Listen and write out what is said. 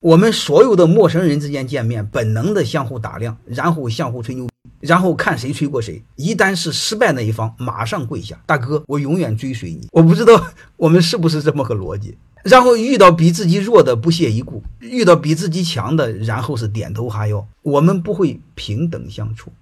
我们所有的陌生人之间见面本能的相互打量然后相互吹牛然后看谁吹过谁一旦是失败那一方马上跪下大哥我永远追随你。我不知道我们是不是这么个逻辑。然后遇到比自己弱的不屑一顾遇到比自己强的然后是点头哈腰我们不会平等相处。